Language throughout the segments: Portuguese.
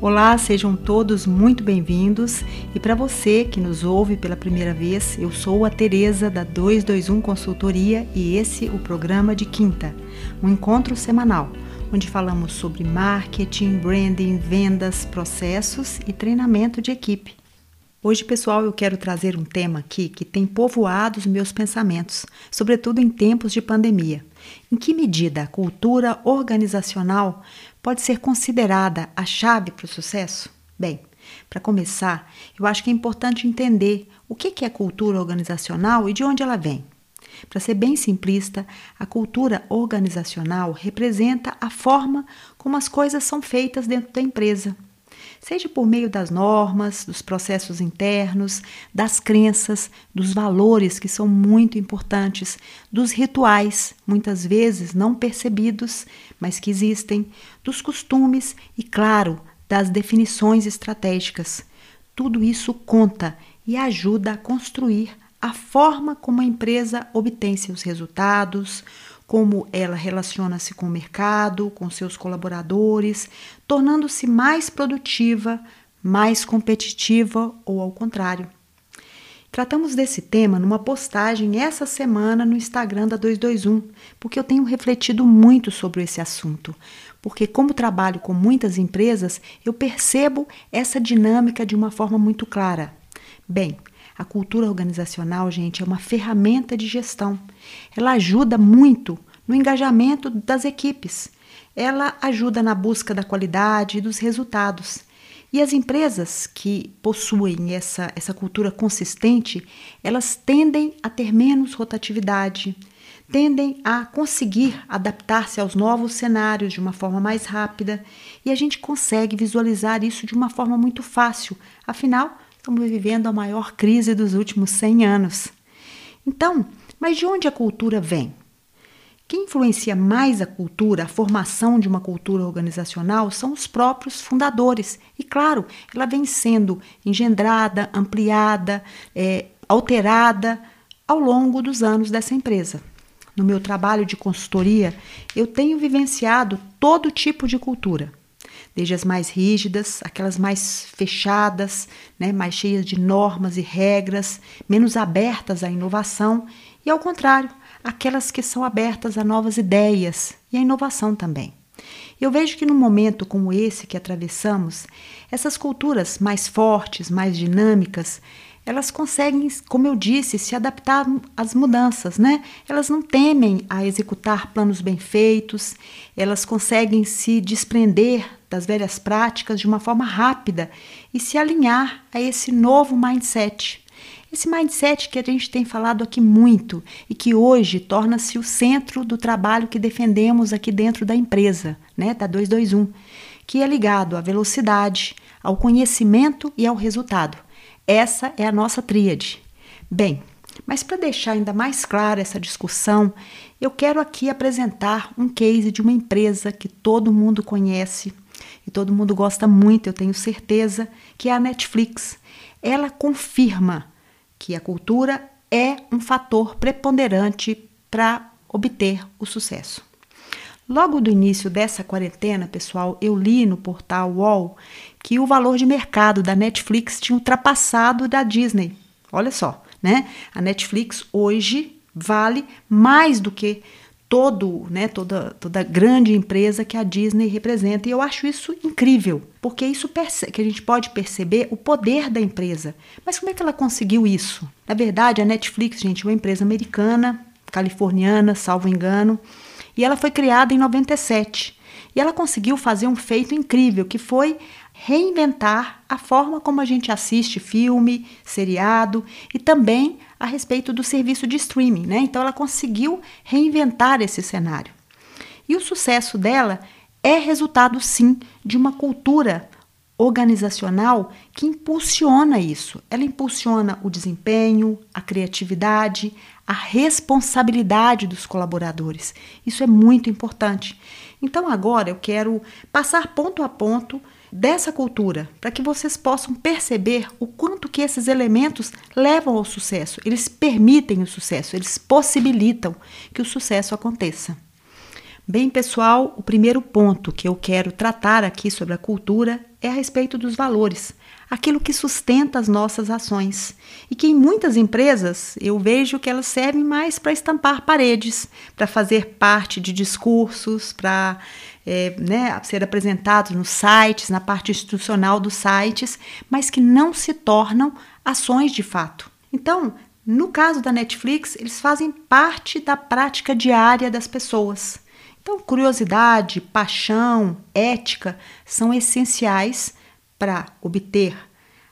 Olá, sejam todos muito bem-vindos. E para você que nos ouve pela primeira vez, eu sou a Teresa da 221 Consultoria e esse o programa de quinta, um encontro semanal, onde falamos sobre marketing, branding, vendas, processos e treinamento de equipe. Hoje, pessoal, eu quero trazer um tema aqui que tem povoado os meus pensamentos, sobretudo em tempos de pandemia. Em que medida a cultura organizacional pode ser considerada a chave para o sucesso? Bem, para começar, eu acho que é importante entender o que é cultura organizacional e de onde ela vem. Para ser bem simplista, a cultura organizacional representa a forma como as coisas são feitas dentro da empresa seja por meio das normas, dos processos internos, das crenças, dos valores que são muito importantes, dos rituais, muitas vezes não percebidos, mas que existem, dos costumes e, claro, das definições estratégicas. Tudo isso conta e ajuda a construir a forma como a empresa obtém seus resultados, como ela relaciona-se com o mercado, com seus colaboradores, tornando-se mais produtiva, mais competitiva ou ao contrário. Tratamos desse tema numa postagem essa semana no Instagram da 221, porque eu tenho refletido muito sobre esse assunto. Porque, como trabalho com muitas empresas, eu percebo essa dinâmica de uma forma muito clara. Bem, a cultura organizacional, gente, é uma ferramenta de gestão. Ela ajuda muito no engajamento das equipes. Ela ajuda na busca da qualidade e dos resultados. E as empresas que possuem essa, essa cultura consistente, elas tendem a ter menos rotatividade, tendem a conseguir adaptar-se aos novos cenários de uma forma mais rápida e a gente consegue visualizar isso de uma forma muito fácil. Afinal, Estamos vivendo a maior crise dos últimos 100 anos. Então, mas de onde a cultura vem? Quem influencia mais a cultura, a formação de uma cultura organizacional, são os próprios fundadores. E, claro, ela vem sendo engendrada, ampliada, é, alterada ao longo dos anos dessa empresa. No meu trabalho de consultoria, eu tenho vivenciado todo tipo de cultura desde as mais rígidas, aquelas mais fechadas, né, mais cheias de normas e regras, menos abertas à inovação, e ao contrário, aquelas que são abertas a novas ideias e à inovação também. Eu vejo que num momento como esse que atravessamos, essas culturas mais fortes, mais dinâmicas, elas conseguem, como eu disse, se adaptar às mudanças, né? Elas não temem a executar planos bem feitos, elas conseguem se desprender das velhas práticas de uma forma rápida e se alinhar a esse novo mindset. Esse mindset que a gente tem falado aqui muito e que hoje torna-se o centro do trabalho que defendemos aqui dentro da empresa, né, da 221, que é ligado à velocidade, ao conhecimento e ao resultado. Essa é a nossa tríade. Bem, mas para deixar ainda mais clara essa discussão, eu quero aqui apresentar um case de uma empresa que todo mundo conhece e todo mundo gosta muito, eu tenho certeza, que é a Netflix. Ela confirma que a cultura é um fator preponderante para obter o sucesso. Logo do início dessa quarentena, pessoal, eu li no portal UOL que o valor de mercado da Netflix tinha ultrapassado da Disney. Olha só, né? A Netflix hoje vale mais do que todo, né, toda, toda grande empresa que a Disney representa. E eu acho isso incrível, porque isso que a gente pode perceber o poder da empresa. Mas como é que ela conseguiu isso? Na verdade, a Netflix, gente, é uma empresa americana, californiana, salvo engano, e ela foi criada em 97. E ela conseguiu fazer um feito incrível, que foi reinventar a forma como a gente assiste filme, seriado e também a respeito do serviço de streaming, né? Então ela conseguiu reinventar esse cenário. E o sucesso dela é resultado sim de uma cultura organizacional que impulsiona isso. Ela impulsiona o desempenho, a criatividade, a responsabilidade dos colaboradores. Isso é muito importante. Então agora eu quero passar ponto a ponto dessa cultura, para que vocês possam perceber o quanto que esses elementos levam ao sucesso. Eles permitem o sucesso, eles possibilitam que o sucesso aconteça. Bem, pessoal, o primeiro ponto que eu quero tratar aqui sobre a cultura é a respeito dos valores, aquilo que sustenta as nossas ações. E que em muitas empresas eu vejo que elas servem mais para estampar paredes, para fazer parte de discursos, para é, né, ser apresentados nos sites, na parte institucional dos sites, mas que não se tornam ações de fato. Então, no caso da Netflix, eles fazem parte da prática diária das pessoas. Então, curiosidade, paixão, ética são essenciais para obter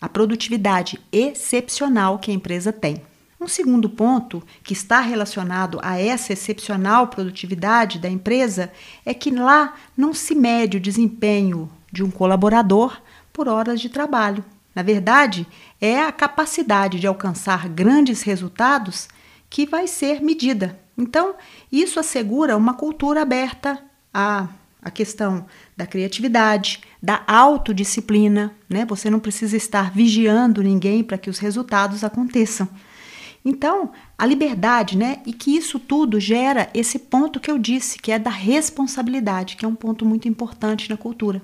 a produtividade excepcional que a empresa tem. Um segundo ponto que está relacionado a essa excepcional produtividade da empresa é que lá não se mede o desempenho de um colaborador por horas de trabalho. Na verdade, é a capacidade de alcançar grandes resultados que vai ser medida. Então, isso assegura uma cultura aberta à, à questão da criatividade, da autodisciplina, né? Você não precisa estar vigiando ninguém para que os resultados aconteçam. Então, a liberdade, né? E que isso tudo gera esse ponto que eu disse, que é da responsabilidade, que é um ponto muito importante na cultura.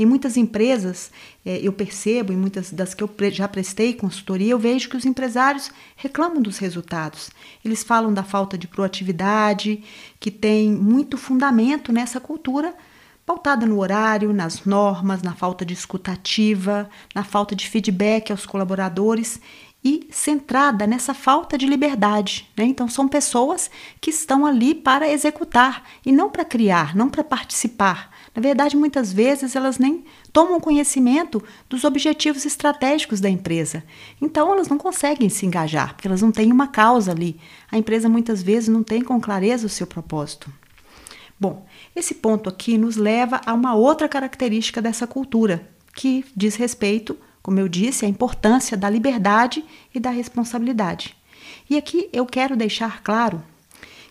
Em muitas empresas, é, eu percebo, em muitas das que eu já prestei consultoria, eu vejo que os empresários reclamam dos resultados. Eles falam da falta de proatividade, que tem muito fundamento nessa cultura pautada no horário, nas normas, na falta de escutativa, na falta de feedback aos colaboradores e centrada nessa falta de liberdade. Né? Então, são pessoas que estão ali para executar e não para criar, não para participar. Na verdade, muitas vezes elas nem tomam conhecimento dos objetivos estratégicos da empresa. Então, elas não conseguem se engajar, porque elas não têm uma causa ali. A empresa muitas vezes não tem com clareza o seu propósito. Bom, esse ponto aqui nos leva a uma outra característica dessa cultura, que diz respeito como eu disse, a importância da liberdade e da responsabilidade. E aqui eu quero deixar claro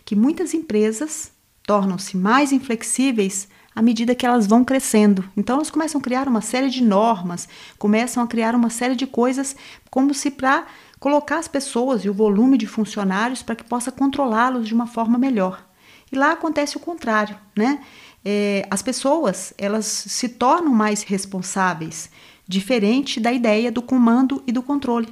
que muitas empresas tornam-se mais inflexíveis à medida que elas vão crescendo. Então, elas começam a criar uma série de normas, começam a criar uma série de coisas, como se para colocar as pessoas e o volume de funcionários para que possa controlá-los de uma forma melhor. E lá acontece o contrário, né? É, as pessoas elas se tornam mais responsáveis diferente da ideia do comando e do controle.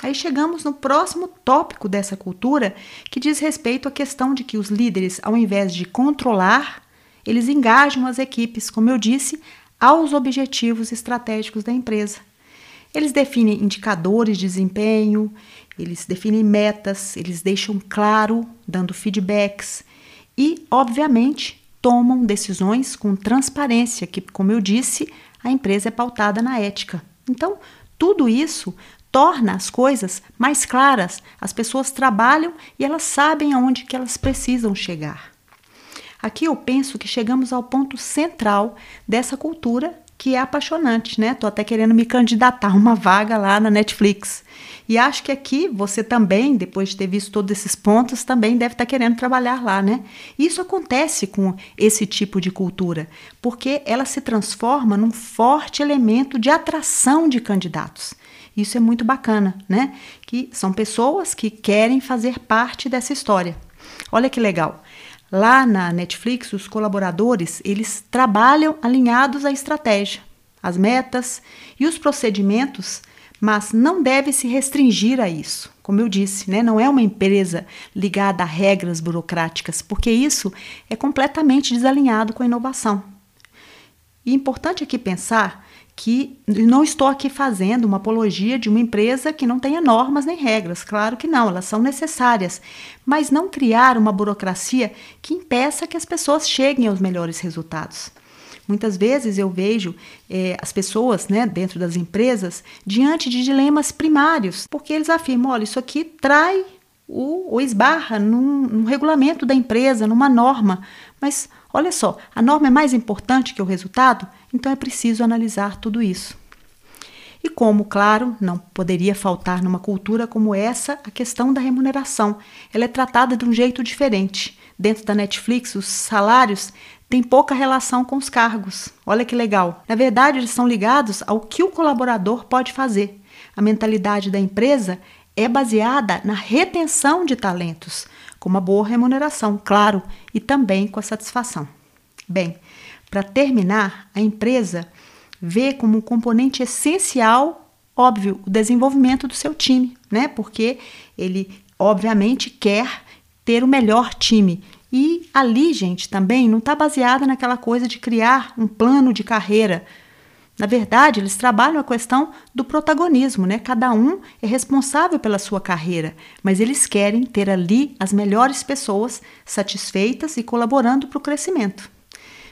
Aí chegamos no próximo tópico dessa cultura, que diz respeito à questão de que os líderes, ao invés de controlar, eles engajam as equipes, como eu disse, aos objetivos estratégicos da empresa. Eles definem indicadores de desempenho, eles definem metas, eles deixam claro, dando feedbacks e, obviamente, tomam decisões com transparência, que, como eu disse, a empresa é pautada na ética. Então, tudo isso torna as coisas mais claras. As pessoas trabalham e elas sabem aonde que elas precisam chegar. Aqui eu penso que chegamos ao ponto central dessa cultura que é apaixonante, né? Tô até querendo me candidatar a uma vaga lá na Netflix. E acho que aqui você também, depois de ter visto todos esses pontos, também deve estar tá querendo trabalhar lá, né? Isso acontece com esse tipo de cultura, porque ela se transforma num forte elemento de atração de candidatos. Isso é muito bacana, né? Que são pessoas que querem fazer parte dessa história. Olha que legal. Lá na Netflix, os colaboradores, eles trabalham alinhados à estratégia, às metas e os procedimentos, mas não deve se restringir a isso. Como eu disse, né, não é uma empresa ligada a regras burocráticas, porque isso é completamente desalinhado com a inovação. E é importante aqui pensar que não estou aqui fazendo uma apologia de uma empresa que não tenha normas nem regras. Claro que não, elas são necessárias, mas não criar uma burocracia que impeça que as pessoas cheguem aos melhores resultados. Muitas vezes eu vejo é, as pessoas né, dentro das empresas diante de dilemas primários, porque eles afirmam: olha, isso aqui trai ou, ou esbarra num, num regulamento da empresa, numa norma, mas Olha só, a norma é mais importante que o resultado, então é preciso analisar tudo isso. E como, claro, não poderia faltar numa cultura como essa a questão da remuneração. Ela é tratada de um jeito diferente. Dentro da Netflix, os salários têm pouca relação com os cargos. Olha que legal. Na verdade, eles são ligados ao que o colaborador pode fazer. A mentalidade da empresa é baseada na retenção de talentos, com uma boa remuneração, claro, e também com a satisfação. Bem, para terminar, a empresa vê como um componente essencial, óbvio, o desenvolvimento do seu time, né? Porque ele, obviamente, quer ter o melhor time. E ali, gente, também não está baseada naquela coisa de criar um plano de carreira. Na verdade, eles trabalham a questão do protagonismo, né? Cada um é responsável pela sua carreira, mas eles querem ter ali as melhores pessoas satisfeitas e colaborando para o crescimento.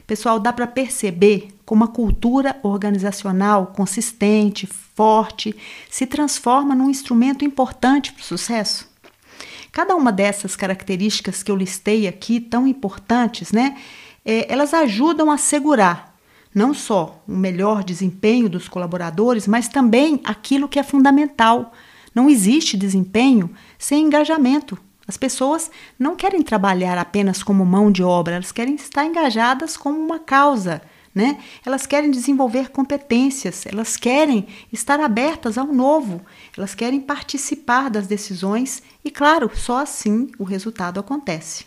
Pessoal, dá para perceber como a cultura organizacional consistente, forte, se transforma num instrumento importante para o sucesso? Cada uma dessas características que eu listei aqui, tão importantes, né? É, elas ajudam a assegurar não só o melhor desempenho dos colaboradores, mas também aquilo que é fundamental. Não existe desempenho sem engajamento, as pessoas não querem trabalhar apenas como mão de obra, elas querem estar engajadas com uma causa, né? Elas querem desenvolver competências, elas querem estar abertas ao novo, elas querem participar das decisões e, claro, só assim o resultado acontece.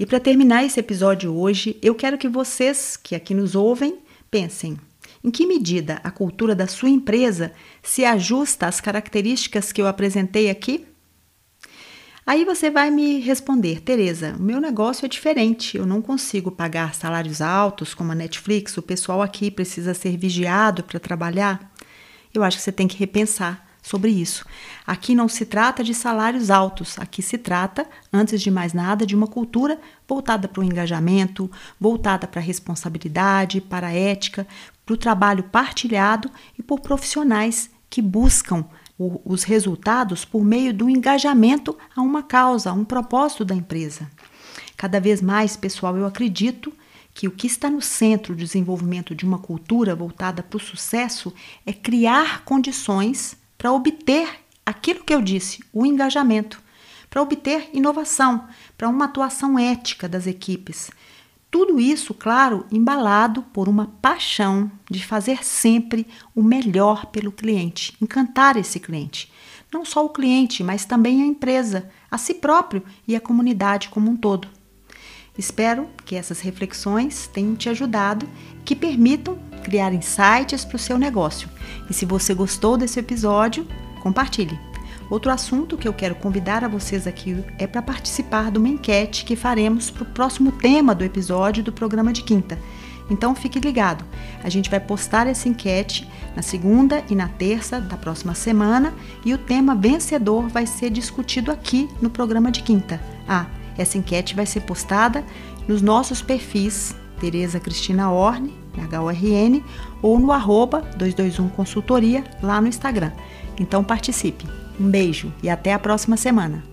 E para terminar esse episódio hoje, eu quero que vocês que aqui nos ouvem pensem: em que medida a cultura da sua empresa se ajusta às características que eu apresentei aqui? Aí você vai me responder, Tereza, o meu negócio é diferente. Eu não consigo pagar salários altos como a Netflix. O pessoal aqui precisa ser vigiado para trabalhar. Eu acho que você tem que repensar sobre isso. Aqui não se trata de salários altos, aqui se trata, antes de mais nada, de uma cultura voltada para o engajamento, voltada para a responsabilidade, para a ética, para o trabalho partilhado e por profissionais que buscam o, os resultados por meio do engajamento a uma causa, a um propósito da empresa. Cada vez mais, pessoal, eu acredito que o que está no centro do desenvolvimento de uma cultura voltada para o sucesso é criar condições para obter aquilo que eu disse, o engajamento, para obter inovação, para uma atuação ética das equipes, tudo isso, claro, embalado por uma paixão de fazer sempre o melhor pelo cliente, encantar esse cliente. Não só o cliente, mas também a empresa, a si próprio e a comunidade como um todo. Espero que essas reflexões tenham te ajudado, que permitam criar insights para o seu negócio. E se você gostou desse episódio, compartilhe. Outro assunto que eu quero convidar a vocês aqui é para participar de uma enquete que faremos para o próximo tema do episódio do programa de quinta. Então fique ligado. A gente vai postar essa enquete na segunda e na terça da próxima semana e o tema vencedor vai ser discutido aqui no programa de quinta. Ah, essa enquete vai ser postada nos nossos perfis Tereza Cristina Orne, HORN, ou no arroba 221 Consultoria lá no Instagram. Então participe. Um beijo e até a próxima semana.